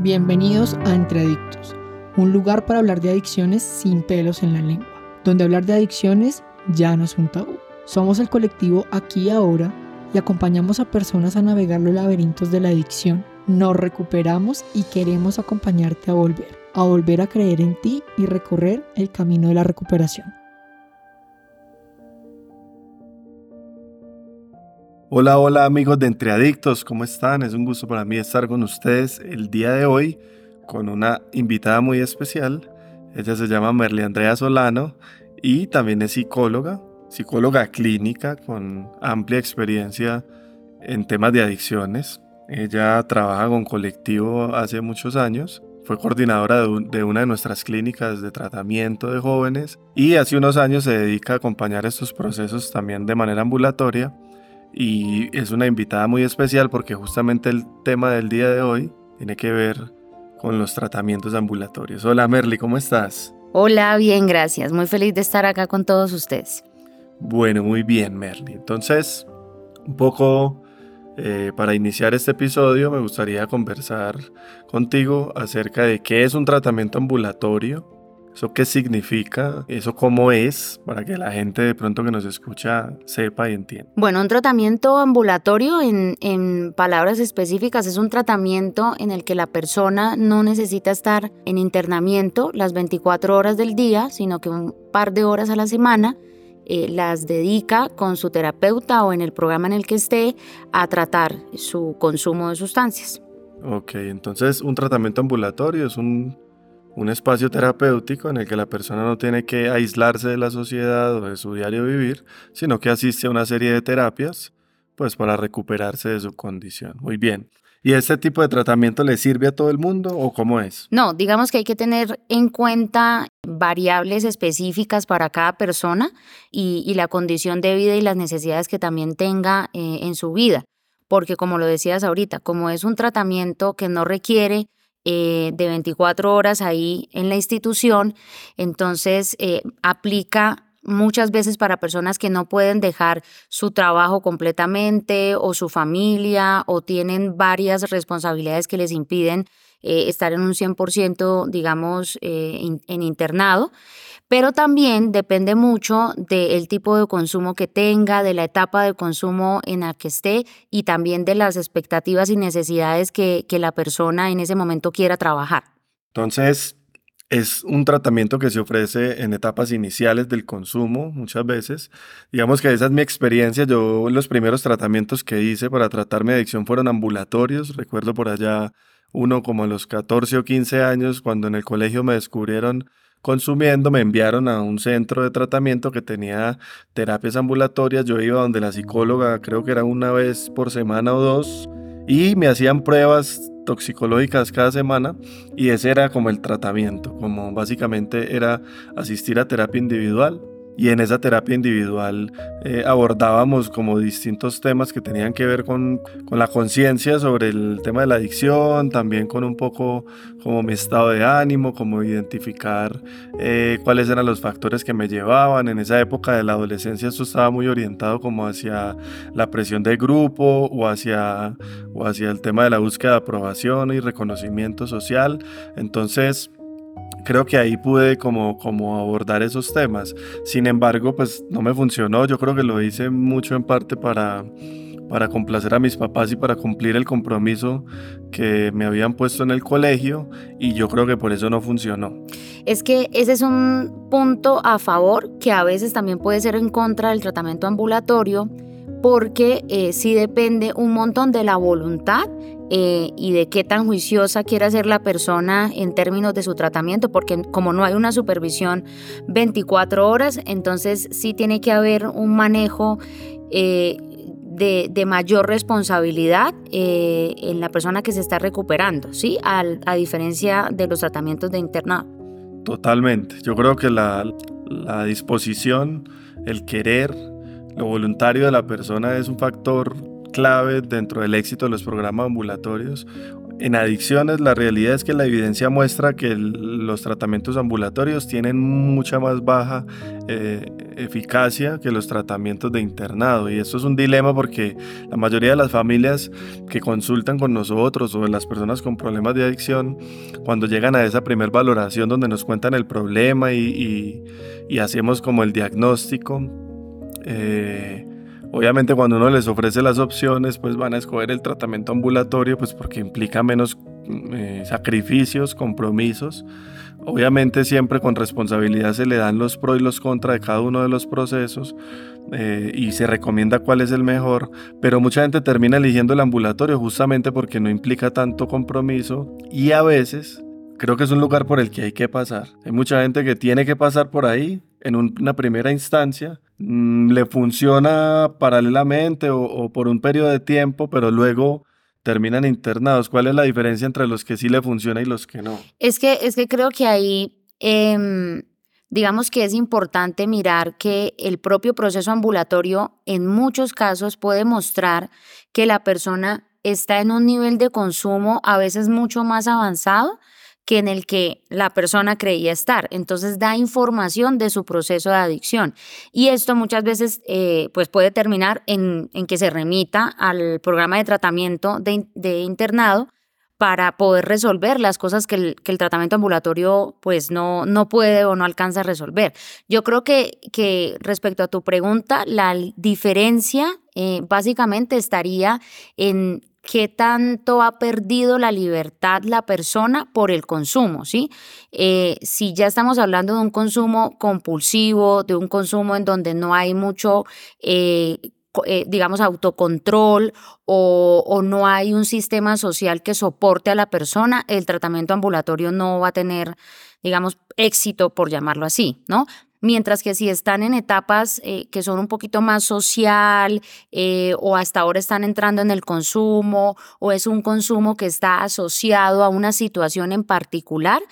Bienvenidos a Entre Adictos, un lugar para hablar de adicciones sin pelos en la lengua, donde hablar de adicciones ya no es un tabú. Somos el colectivo Aquí Ahora y acompañamos a personas a navegar los laberintos de la adicción. Nos recuperamos y queremos acompañarte a volver, a volver a creer en ti y recorrer el camino de la recuperación. Hola, hola amigos de Entre Adictos, ¿cómo están? Es un gusto para mí estar con ustedes el día de hoy con una invitada muy especial. Ella se llama Merly Andrea Solano y también es psicóloga, psicóloga clínica con amplia experiencia en temas de adicciones. Ella trabaja con colectivo hace muchos años. Fue coordinadora de, una de nuestras clínicas de tratamiento de jóvenes y hace unos años se dedica a acompañar estos procesos también de manera ambulatoria y es una invitada muy especial porque justamente el tema del día de hoy tiene que ver con los tratamientos ambulatorios. Hola Merly, ¿cómo estás? Hola, bien, gracias. Muy feliz de estar acá con todos ustedes. Bueno, muy bien Merly. Entonces, un poco eh, para iniciar este episodio me gustaría conversar contigo acerca de qué es un tratamiento ambulatorio ¿Eso qué significa? ¿Eso cómo es? Para que la gente de pronto que nos escucha sepa y entienda. Bueno, un tratamiento ambulatorio en, en, palabras específicas es un tratamiento en el que la persona no necesita estar en internamiento las 24 horas del día, sino que un par de horas a la semana eh, las dedica con su terapeuta o en el programa en el que esté a tratar su consumo de sustancias. Ok, entonces un tratamiento ambulatorio es un un espacio terapéutico en el que la persona no tiene que aislarse de la sociedad o de su diario vivir, sino que asiste a una serie de terapias pues para recuperarse de su condición. Muy bien. ¿Y este tipo de tratamiento le sirve a todo el mundo o cómo es? No, digamos que hay que tener en cuenta variables específicas para cada persona y, la condición de vida y las necesidades que también tenga eh, en su vida. Porque como lo decías ahorita, como es un tratamiento que no requiere eh, de 24 horas ahí en la institución, entonces eh, aplica muchas veces para personas que no pueden dejar su trabajo completamente o su familia o tienen varias responsabilidades que les impiden eh, estar en un 100%, digamos, en internado pero también depende mucho del tipo de consumo que tenga, de la etapa de consumo en la que esté y también de las expectativas y necesidades que, la persona en ese momento quiera trabajar. Entonces, es un tratamiento que se ofrece en etapas iniciales del consumo muchas veces. Digamos que esa es mi experiencia. Yo los primeros tratamientos que hice para tratar mi adicción fueron ambulatorios. Recuerdo por allá uno como a los 14 o 15 años cuando en el colegio me descubrieron consumiendo, me enviaron a un centro de tratamiento que tenía terapias ambulatorias. Yo iba donde la psicóloga, creo que era una vez por semana o dos, y me hacían pruebas toxicológicas cada semana y ese era como el tratamiento, como básicamente era asistir a terapia individual y en esa terapia individual eh, abordábamos como distintos temas que tenían que ver con, con la conciencia sobre el tema de la adicción, también con un poco como mi estado de ánimo, como identificar eh, cuáles eran los factores que me llevaban. En esa época de la adolescencia esto estaba muy orientado como hacia la presión del grupo o hacia, o hacia el tema de la búsqueda de aprobación y reconocimiento social. Entonces, creo que ahí pude como, como abordar esos temas. Sin embargo, pues no me funcionó. Yo creo que lo hice mucho en parte para, para complacer a mis papás y para cumplir el compromiso que me habían puesto en el colegio y yo creo que por eso no funcionó. Es que ese es un punto a favor que a veces también puede ser en contra del tratamiento ambulatorio porque eh, sí depende un montón de la voluntad eh, y de qué tan juiciosa quiera ser la persona en términos de su tratamiento, porque como no hay una supervisión 24 horas, entonces sí tiene que haber un manejo eh, de, mayor responsabilidad eh, en la persona que se está recuperando, ¿sí? A, diferencia de los tratamientos de internado. Totalmente. Yo creo que la disposición, el querer, lo voluntario de la persona es un factor clave dentro del éxito de los programas ambulatorios. En adicciones la realidad es que la evidencia muestra que los tratamientos ambulatorios tienen mucha más baja eh, eficacia que los tratamientos de internado. Y esto es un dilema porque la mayoría de las familias que consultan con nosotros o las personas con problemas de adicción cuando llegan a esa primer valoración donde nos cuentan el problema y, hacemos como el diagnóstico eh, Obviamente cuando uno les ofrece las opciones, pues van a escoger el tratamiento ambulatorio, pues porque implica menos eh, sacrificios, compromisos. Obviamente siempre con responsabilidad se le dan los pros y los contras de cada uno de los procesos eh, y se recomienda cuál es el mejor, pero mucha gente termina eligiendo el ambulatorio justamente porque no implica tanto compromiso y a veces creo que es un lugar por el que hay que pasar. Hay mucha gente que tiene que pasar por ahí en una primera instancia, le funciona paralelamente o, por un periodo de tiempo, pero luego terminan internados. ¿Cuál es la diferencia entre los que sí le funciona y los que no? Es que, es que creo que ahí, em, digamos que es importante mirar que el propio proceso ambulatorio en muchos casos puede mostrar que la persona está en un nivel de consumo a veces mucho más avanzado que en el que la persona creía estar. Entonces da información de su proceso de adicción. Y esto muchas veces eh, pues puede terminar en, que se remita al programa de tratamiento de, internado para poder resolver las cosas que el, tratamiento ambulatorio pues no, no puede o no alcanza a resolver. Yo creo que, que respecto a tu pregunta, la diferencia eh, básicamente estaría en qué tanto ha perdido la libertad la persona por el consumo, ¿sí? Eh, si ya estamos hablando de un consumo compulsivo, de un consumo en donde no hay mucho... Eh, eh, digamos, autocontrol o, o, no hay un sistema social que soporte a la persona, el tratamiento ambulatorio no va a tener, digamos, éxito, por llamarlo así, ¿no? Mientras que si están en etapas eh, que son un poquito más social eh, o hasta ahora están entrando en el consumo o es un consumo que está asociado a una situación en particular,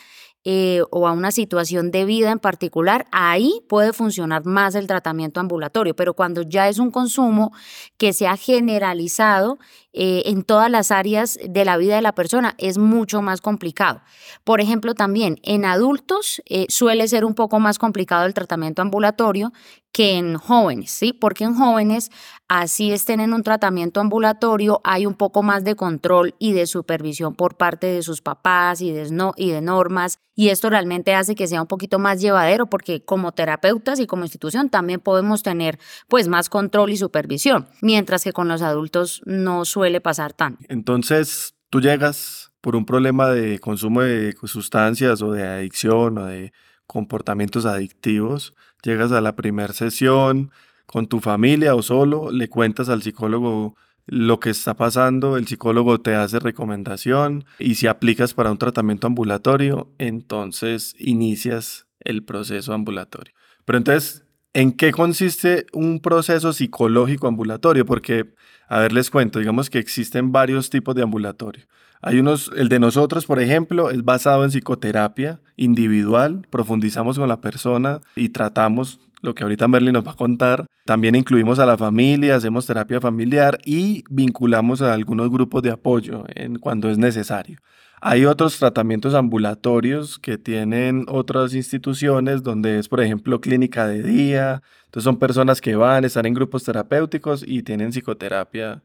eh, o a una situación de vida en particular, ahí puede funcionar más el tratamiento ambulatorio. Pero cuando ya es un consumo que se ha generalizado eh, en todas las áreas de la vida de la persona, es mucho más complicado. Por ejemplo, también en adultos eh, suele ser un poco más complicado el tratamiento ambulatorio que en jóvenes, ¿sí? Porque en jóvenes, así estén en un tratamiento ambulatorio, hay un poco más de control y de supervisión por parte de sus papás y de, no, y de normas, y esto realmente hace que sea un poquito más llevadero, porque como terapeutas y como institución también podemos tener pues más control y supervisión, mientras que con los adultos no suele pasar tanto. Entonces, tú llegas por un problema de consumo de sustancias o de adicción o de comportamientos adictivos, llegas a la primera sesión con tu familia o solo, le cuentas al psicólogo lo que está pasando, el psicólogo te hace recomendación y si aplicas para un tratamiento ambulatorio, entonces inicias el proceso ambulatorio. Pero entonces, ¿en qué consiste un proceso psicológico ambulatorio? Porque, a ver, les cuento, digamos que existen varios tipos de ambulatorio. Hay unos, el de nosotros, por ejemplo, es basado en psicoterapia individual, profundizamos con la persona y tratamos lo que ahorita Merly nos va a contar. También incluimos a la familia, hacemos terapia familiar y vinculamos a algunos grupos de apoyo en, cuando es necesario. Hay otros tratamientos ambulatorios que tienen otras instituciones donde es, por ejemplo, clínica de día. Entonces son personas que van, están en grupos terapéuticos y tienen psicoterapia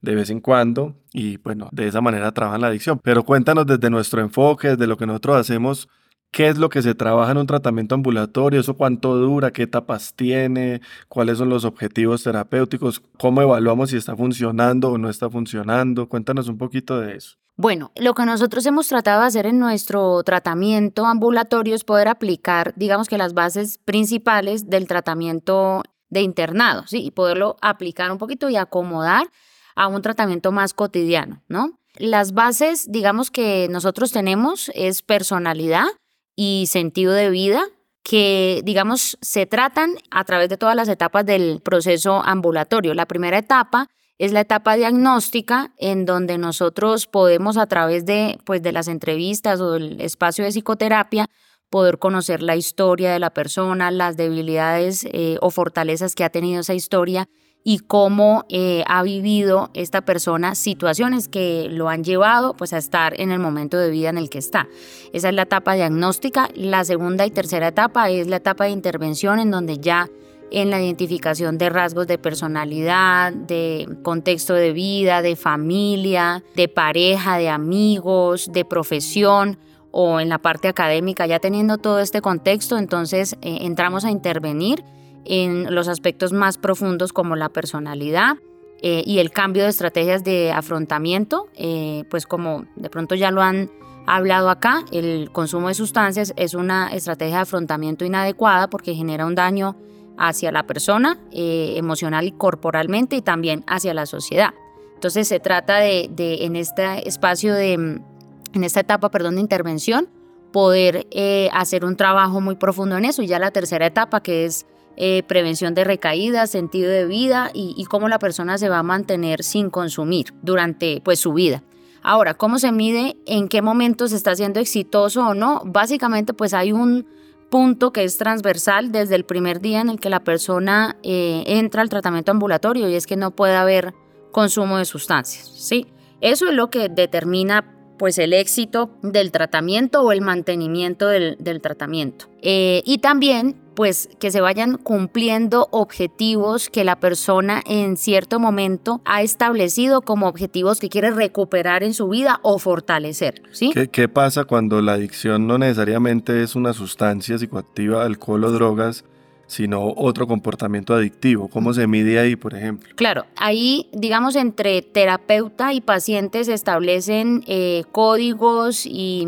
de vez en cuando y bueno, de esa manera trabajan la adicción. Pero cuéntanos desde nuestro enfoque, desde lo que nosotros hacemos, qué es lo que se trabaja en un tratamiento ambulatorio, eso cuánto dura, qué etapas tiene, cuáles son los objetivos terapéuticos, cómo evaluamos si está funcionando o no está funcionando. Cuéntanos un poquito de eso. Bueno, lo que nosotros hemos tratado de hacer en nuestro tratamiento ambulatorio es poder aplicar, digamos que las bases principales del tratamiento de internado, ¿sí? Y poderlo aplicar un poquito y acomodar a un tratamiento más cotidiano, ¿no? Las bases, digamos que nosotros tenemos es personalidad y sentido de vida que, digamos, se tratan a través de todas las etapas del proceso ambulatorio. La primera etapa es la etapa diagnóstica en donde nosotros podemos a través de, pues, de las entrevistas o del espacio de psicoterapia poder conocer la historia de la persona, las debilidades eh, o fortalezas que ha tenido esa historia y cómo eh, ha vivido esta persona situaciones que lo han llevado pues a estar en el momento de vida en el que está. Esa es la etapa diagnóstica. La segunda y tercera etapa es la etapa de intervención en donde ya en la identificación de rasgos de personalidad, de contexto de vida, de familia, de pareja, de amigos, de profesión o en la parte académica, ya teniendo todo este contexto, entonces eh, entramos a intervenir en los aspectos más profundos como la personalidad eh, y el cambio de estrategias de afrontamiento, eh, pues como de pronto ya lo han hablado acá, el consumo de sustancias es una estrategia de afrontamiento inadecuada porque genera un daño hacia la persona eh, emocional y corporalmente y también hacia la sociedad. Entonces se trata de, en este espacio de, en esta etapa, perdón, de intervención, poder hacer un trabajo muy profundo en eso. Y ya la tercera etapa, que es eh, prevención de recaídas, sentido de vida y, cómo la persona se va a mantener sin consumir durante pues, su vida. Ahora, ¿cómo se mide en qué momento se está siendo exitoso o no? Básicamente, pues hay un punto que es transversal desde el primer día en el que la persona eh, entra al tratamiento ambulatorio y es que no puede haber consumo de sustancias, ¿sí? Eso es lo que determina pues el éxito del tratamiento o el mantenimiento del, tratamiento. Eh, y también pues que se vayan cumpliendo objetivos que la persona en cierto momento ha establecido como objetivos que quiere recuperar en su vida o fortalecer. ¿sí? ¿Qué, ¿Qué, pasa cuando la adicción no necesariamente es una sustancia psicoactiva, alcohol o drogas, sino otro comportamiento adictivo. ¿Cómo se mide ahí, por ejemplo? Claro, ahí, digamos, entre terapeuta y paciente se establecen eh, códigos y,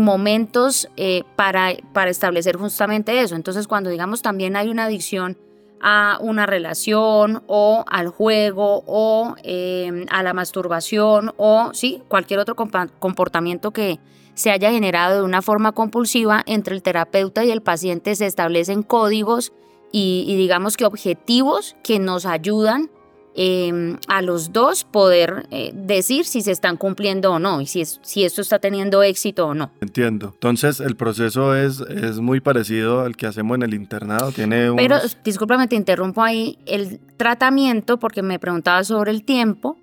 momentos eh, para, para establecer justamente eso. Entonces, cuando, digamos, también hay una adicción a una relación o al juego o eh, a la masturbación o sí, cualquier otro comportamiento que se haya generado de una forma compulsiva, entre el terapeuta y el paciente se establecen códigos y, digamos que objetivos que nos ayudan em, a los dos poder eh, decir si se están cumpliendo o no y si, si esto está teniendo éxito o no. Entiendo. Entonces el proceso es, es muy parecido al que hacemos en el internado. Tiene Pero discúlpame, te interrumpo ahí. El tratamiento, porque me preguntaba sobre el tiempo,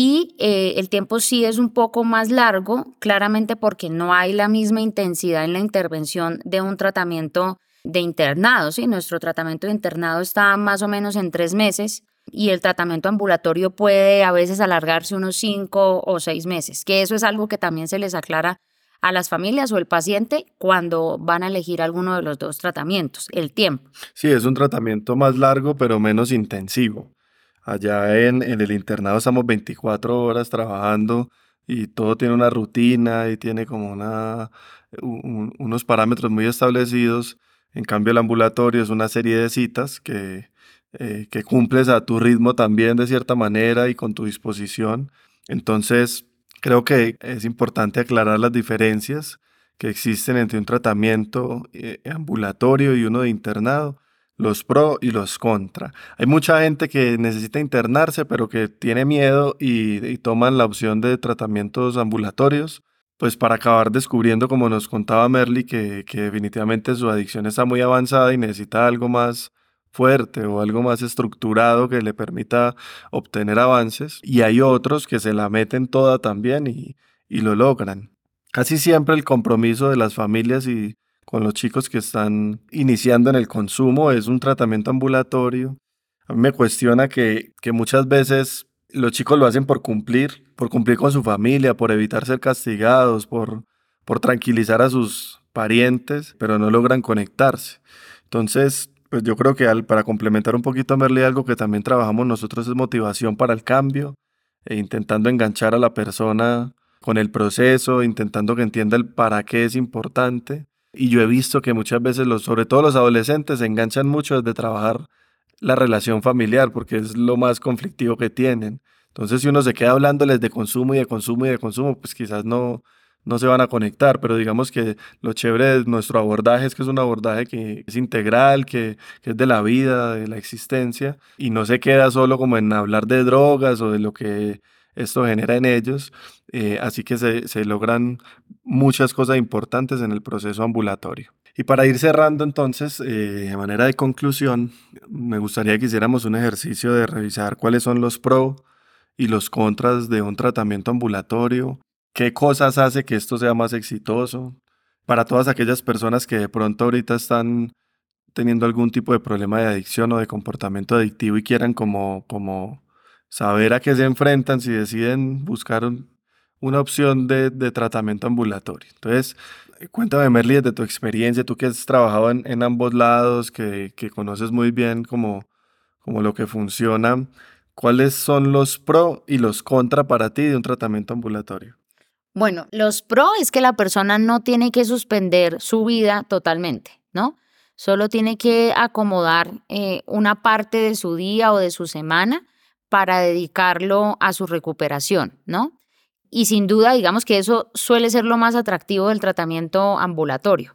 y eh, el tiempo sí es un poco más largo, claramente porque no hay la misma intensidad en la intervención de un tratamiento de internado. ¿sí? Nuestro tratamiento de internado está más o menos en tres meses y el tratamiento ambulatorio puede a veces alargarse unos cinco o seis meses, que eso es algo que también se les aclara a las familias o el paciente cuando van a elegir alguno de los dos tratamientos, el tiempo. Sí, es un tratamiento más largo pero menos intensivo. Allá en, en el internado estamos 24 horas trabajando y todo tiene una rutina y tiene como una, unos parámetros muy establecidos en cambio, el ambulatorio es una serie de citas que, eh, que cumples a tu ritmo también de cierta manera y con tu disposición. Entonces, creo que es importante aclarar las diferencias que existen entre un tratamiento eh, ambulatorio y uno de internado, los pro y los contra. Hay mucha gente que necesita internarse, pero que tiene miedo y, y toman la opción de tratamientos ambulatorios pues para acabar descubriendo, como nos contaba Merly, que, que, definitivamente su adicción está muy avanzada y necesita algo más fuerte o algo más estructurado que le permita obtener avances. Y hay otros que se la meten toda también y, y lo logran. Casi siempre el compromiso de las familias y con los chicos que están iniciando en el consumo es un tratamiento ambulatorio. A mí me cuestiona que, que muchas veces los chicos lo hacen por cumplir, por cumplir con su familia, por evitar ser castigados, por, por tranquilizar a sus parientes, pero no logran conectarse. Entonces, pues yo creo que al, para complementar un poquito a Merle, algo que también trabajamos nosotros es motivación para el cambio, e intentando enganchar a la persona con el proceso, intentando que entienda el para qué es importante. Y yo he visto que muchas veces, sobre todo los adolescentes, se enganchan mucho desde trabajar la relación familiar, porque es lo más conflictivo que tienen. Entonces, si uno se queda hablándoles de consumo y de consumo y de consumo, pues quizás no, no se van a conectar, pero digamos que lo chévere de nuestro abordaje es que es un abordaje que es integral, que, es de la vida, de la existencia, y no se queda solo como en hablar de drogas o de lo que esto genera en ellos, eh, así que se, se logran muchas cosas importantes en el proceso ambulatorio. Y para ir cerrando entonces, eh, de manera de conclusión, me gustaría que hiciéramos un ejercicio de revisar cuáles son los pros y los contras de un tratamiento ambulatorio, qué cosas hace que esto sea más exitoso, para todas aquellas personas que de pronto ahorita están teniendo algún tipo de problema de adicción o de comportamiento adictivo y quieran como, como saber a qué se enfrentan si deciden buscar una opción de, tratamiento ambulatorio. Entonces, cuéntame, Merly, de tu experiencia, tú que has trabajado en, ambos lados, que, conoces muy bien como, como lo que funciona, ¿cuáles son los pro y los contra para ti de un tratamiento ambulatorio? Bueno, los pro es que la persona no tiene que suspender su vida totalmente, ¿no? Solo tiene que acomodar eh, una parte de su día o de su semana para dedicarlo a su recuperación, ¿no? Y sin duda, digamos que eso suele ser lo más atractivo del tratamiento ambulatorio.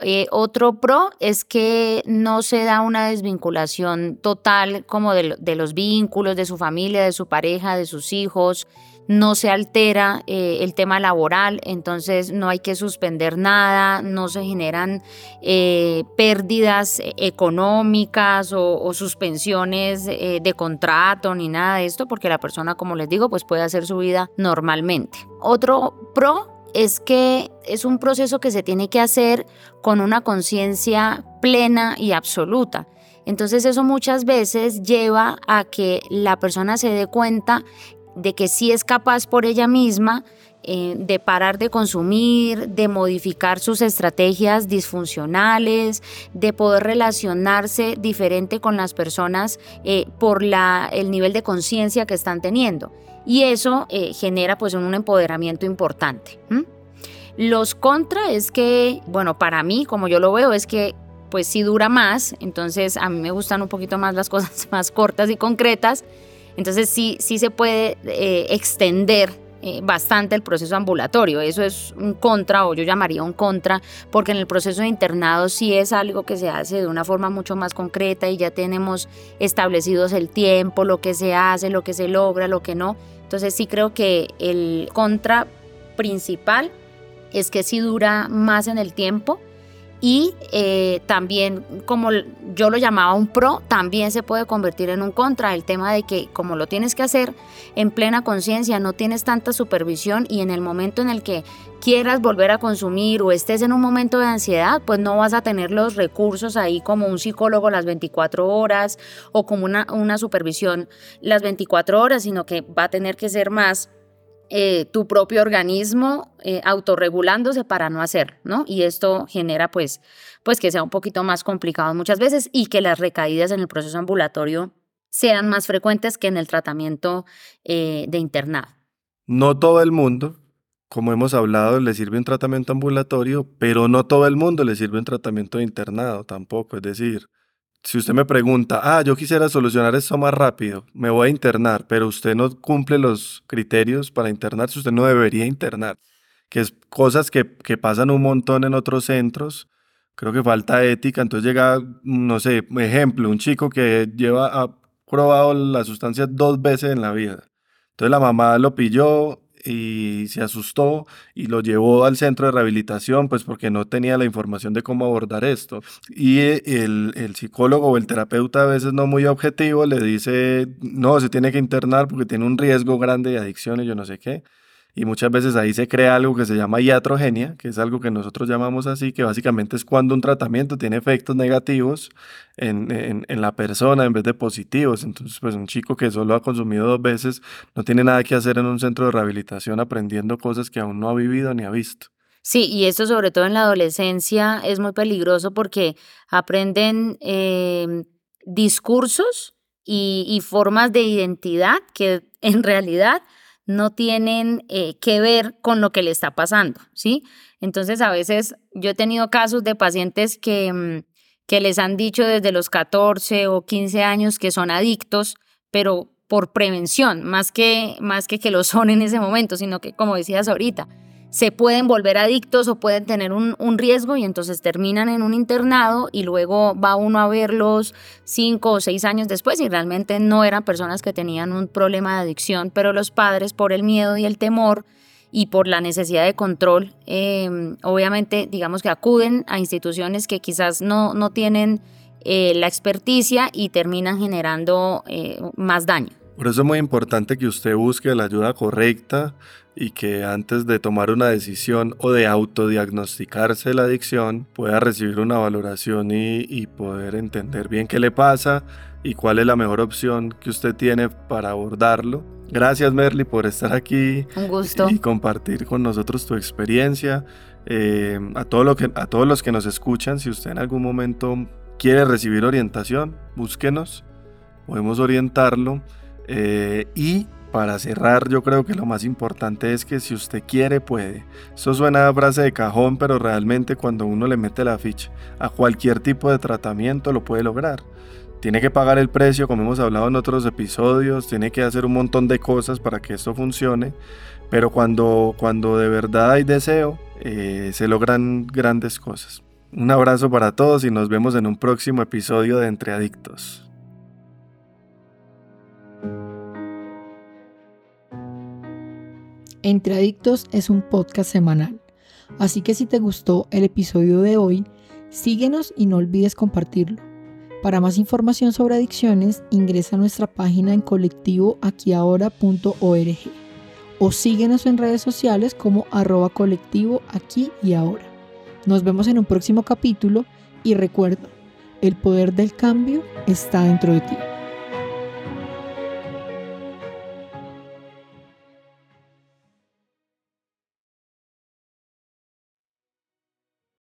Eh, otro pro es que no se da una desvinculación total como de, de los vínculos de su familia, de su pareja, de sus hijos, no se altera eh, el tema laboral, entonces no hay que suspender nada, no se generan eh, pérdidas económicas o, suspensiones eh, de contrato ni nada de esto, porque la persona, como les digo, pues puede hacer su vida normalmente. Otro pro es que es un proceso que se tiene que hacer con una conciencia plena y absoluta. Entonces eso muchas veces lleva a que la persona se dé cuenta de que sí es capaz por ella misma eh, de parar de consumir, de modificar sus estrategias disfuncionales, de poder relacionarse diferente con las personas eh, por la, el nivel de conciencia que están teniendo. Y eso eh, genera pues un empoderamiento importante. Los contra es que, bueno, para mí, como yo lo veo, es que pues sí dura más, entonces a mí me gustan un poquito más las cosas más cortas y concretas entonces sí, sí se puede eh, extender eh, bastante el proceso ambulatorio. Eso es un contra, o yo llamaría un contra, porque en el proceso de internado sí es algo que se hace de una forma mucho más concreta y ya tenemos establecidos el tiempo, lo que se hace, lo que se logra, lo que no. Entonces sí creo que el contra principal es que sí dura más en el tiempo y eh, también, como yo lo llamaba un pro, también se puede convertir en un contra. El tema de que como lo tienes que hacer en plena conciencia, no tienes tanta supervisión y en el momento en el que quieras volver a consumir o estés en un momento de ansiedad, pues no vas a tener los recursos ahí como un psicólogo las 24 horas o como una, una supervisión las 24 horas, sino que va a tener que ser más eh, tu propio organismo eh, autorregulándose para no hacer, ¿no? Y esto genera pues, pues que sea un poquito más complicado muchas veces y que las recaídas en el proceso ambulatorio sean más frecuentes que en el tratamiento eh, de internado. No todo el mundo, como hemos hablado, le sirve un tratamiento ambulatorio, pero no todo el mundo le sirve un tratamiento de internado tampoco. Es decir, si usted me pregunta, ah, yo quisiera solucionar esto más rápido, me voy a internar, pero usted no cumple los criterios para internarse, usted no debería internar, que es cosas que, pasan un montón en otros centros. Creo que falta ética, entonces llega, no sé, ejemplo, un chico que lleva, ha probado la sustancia dos veces en la vida. Entonces la mamá lo pilló, y se asustó y lo llevó al centro de rehabilitación, pues porque no tenía la información de cómo abordar esto. Y el, el, psicólogo o el terapeuta a veces no muy objetivo le dice, no, se tiene que internar porque tiene un riesgo grande de adicción y yo no sé qué. Y muchas veces ahí se crea algo que se llama iatrogenia, que es algo que nosotros llamamos así, que básicamente es cuando un tratamiento tiene efectos negativos en, en, en, la persona en vez de positivos. Entonces, pues un chico que solo ha consumido dos veces no tiene nada que hacer en un centro de rehabilitación aprendiendo cosas que aún no ha vivido ni ha visto. Sí, y esto sobre todo en la adolescencia es muy peligroso porque aprenden eh, discursos y formas de identidad que en realidad no tienen eh, que ver con lo que le está pasando, ¿sí? Entonces, a veces yo he tenido casos de pacientes que, mm, que les han dicho desde los 14 o 15 años que son adictos, pero por prevención, más que, más que que lo son en ese momento, sino que, como decías ahorita, se pueden volver adictos o pueden tener un, riesgo y entonces terminan en un internado y luego va uno a verlos cinco o seis años después y realmente no eran personas que tenían un problema de adicción, pero los padres por el miedo y el temor y por la necesidad de control, em, obviamente digamos que acuden a instituciones que quizás no, no tienen eh, la experticia y terminan generando eh, más daño. Por eso es muy importante que usted busque la ayuda correcta y que antes de tomar una decisión o de autodiagnosticarse la adicción pueda recibir una valoración y, y, poder entender bien qué le pasa y cuál es la mejor opción que usted tiene para abordarlo. Gracias Merly por estar aquí Un gusto. y compartir con nosotros tu experiencia. Eh, a, todo lo que, a todos los que nos escuchan, si usted en algún momento quiere recibir orientación, búsquenos, podemos orientarlo. Eh, y para cerrar, yo creo que lo más importante es que si usted quiere, puede. Eso suena a frase de cajón, pero realmente cuando uno le mete la ficha a cualquier tipo de tratamiento lo puede lograr. Tiene que pagar el precio, como hemos hablado en otros episodios, tiene que hacer un montón de cosas para que esto funcione, pero cuando, cuando de verdad hay deseo, eh, se logran grandes cosas. Un abrazo para todos y nos vemos en un próximo episodio de Entre Adictos. Entre Adictos es un podcast semanal, así que si te gustó el episodio de hoy, síguenos y no olvides compartirlo. Para más información sobre adicciones, ingresa a nuestra página en colectivoaquiahora.org o síguenos en redes sociales como arroba colectivo aquí y ahora. Nos vemos en un próximo capítulo y recuerda, el poder del cambio está dentro de ti.